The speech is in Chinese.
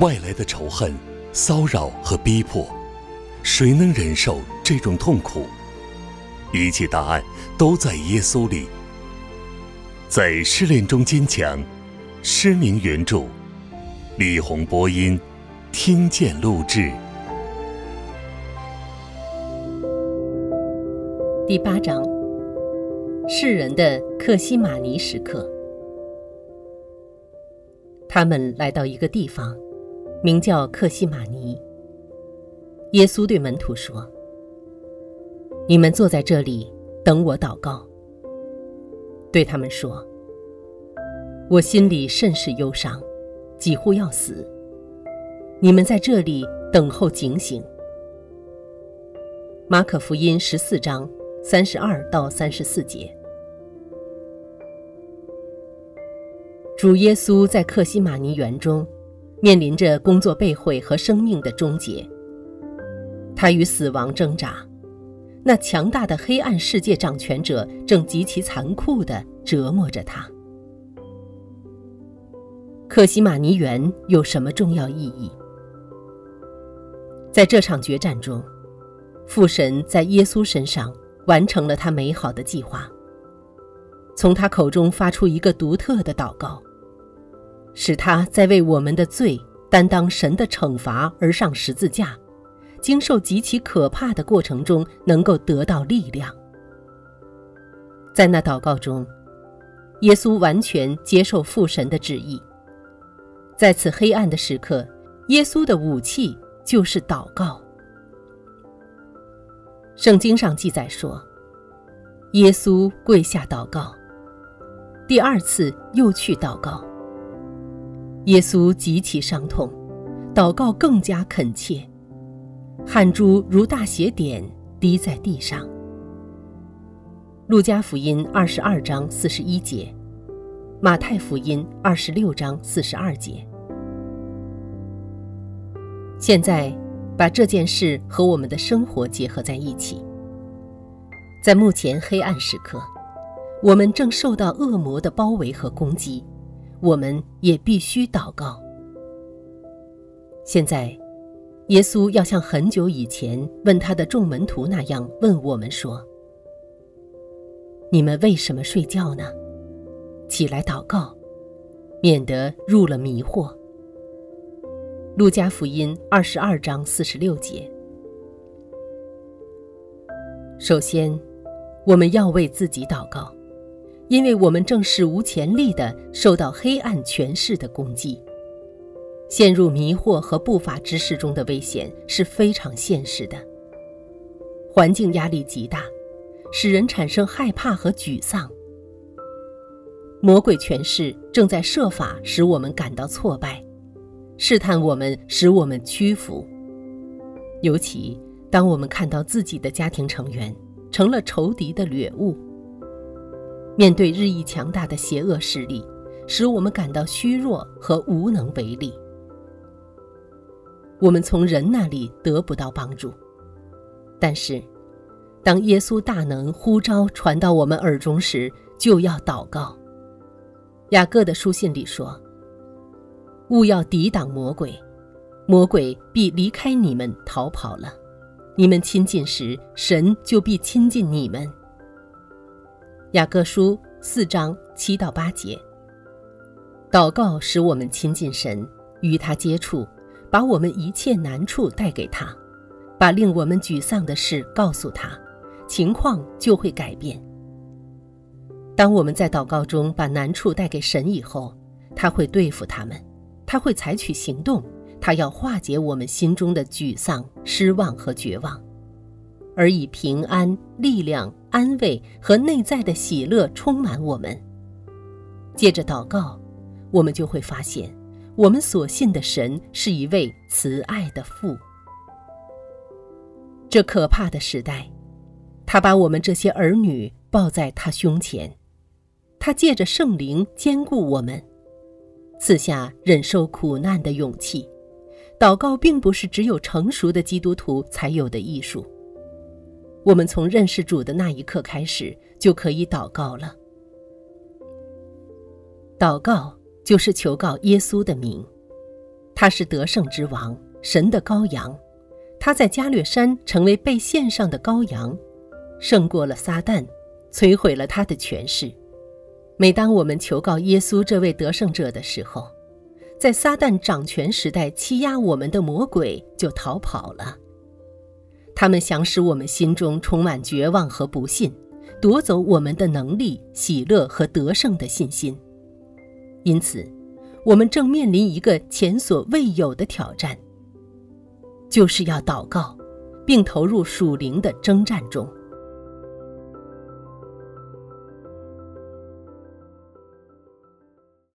外来的仇恨、骚扰和逼迫，谁能忍受这种痛苦？一切答案都在耶稣里。在失恋中坚强，失明原著，李红播音，听见录制。第八章，世人的克西玛尼时刻。他们来到一个地方，名叫克西玛尼。耶稣对门徒说：“你们坐在这里，等我祷告。”对他们说：“我心里甚是忧伤，几乎要死。你们在这里等候警醒。”马可福音十四章三十二到三十四节。主耶稣在克西马尼园中，面临着工作被毁和生命的终结。他与死亡挣扎。那强大的黑暗世界掌权者正极其残酷地折磨着他。克西玛尼园有什么重要意义？在这场决战中，父神在耶稣身上完成了他美好的计划。从他口中发出一个独特的祷告，使他在为我们的罪担当神的惩罚而上十字架。经受极其可怕的过程中，能够得到力量。在那祷告中，耶稣完全接受父神的旨意。在此黑暗的时刻，耶稣的武器就是祷告。圣经上记载说，耶稣跪下祷告，第二次又去祷告。耶稣极其伤痛，祷告更加恳切。汗珠如大血点滴在地上。路加福音二十二章四十一节，马太福音二十六章四十二节。现在，把这件事和我们的生活结合在一起。在目前黑暗时刻，我们正受到恶魔的包围和攻击，我们也必须祷告。现在。耶稣要像很久以前问他的众门徒那样问我们说：“你们为什么睡觉呢？起来祷告，免得入了迷惑。”路加福音二十二章四十六节。首先，我们要为自己祷告，因为我们正史无前例的受到黑暗权势的攻击。陷入迷惑和不法之事中的危险是非常现实的。环境压力极大，使人产生害怕和沮丧。魔鬼权势正在设法使我们感到挫败，试探我们，使我们屈服。尤其当我们看到自己的家庭成员成了仇敌的掠物，面对日益强大的邪恶势力，使我们感到虚弱和无能为力。我们从人那里得不到帮助，但是，当耶稣大能呼召传到我们耳中时，就要祷告。雅各的书信里说：“勿要抵挡魔鬼，魔鬼必离开你们逃跑了。你们亲近时，神就必亲近你们。”雅各书四章七到八节。祷告使我们亲近神，与他接触。把我们一切难处带给他，把令我们沮丧的事告诉他，情况就会改变。当我们在祷告中把难处带给神以后，他会对付他们，他会采取行动，他要化解我们心中的沮丧、失望和绝望，而以平安、力量、安慰和内在的喜乐充满我们。借着祷告，我们就会发现。我们所信的神是一位慈爱的父。这可怕的时代，他把我们这些儿女抱在他胸前，他借着圣灵兼顾我们，赐下忍受苦难的勇气。祷告并不是只有成熟的基督徒才有的艺术。我们从认识主的那一刻开始就可以祷告了。祷告。就是求告耶稣的名，他是得胜之王，神的羔羊。他在加略山成为被献上的羔羊，胜过了撒旦，摧毁了他的权势。每当我们求告耶稣这位得胜者的时候，在撒旦掌权时代欺压我们的魔鬼就逃跑了。他们想使我们心中充满绝望和不信，夺走我们的能力、喜乐和得胜的信心。因此，我们正面临一个前所未有的挑战，就是要祷告，并投入属灵的征战中。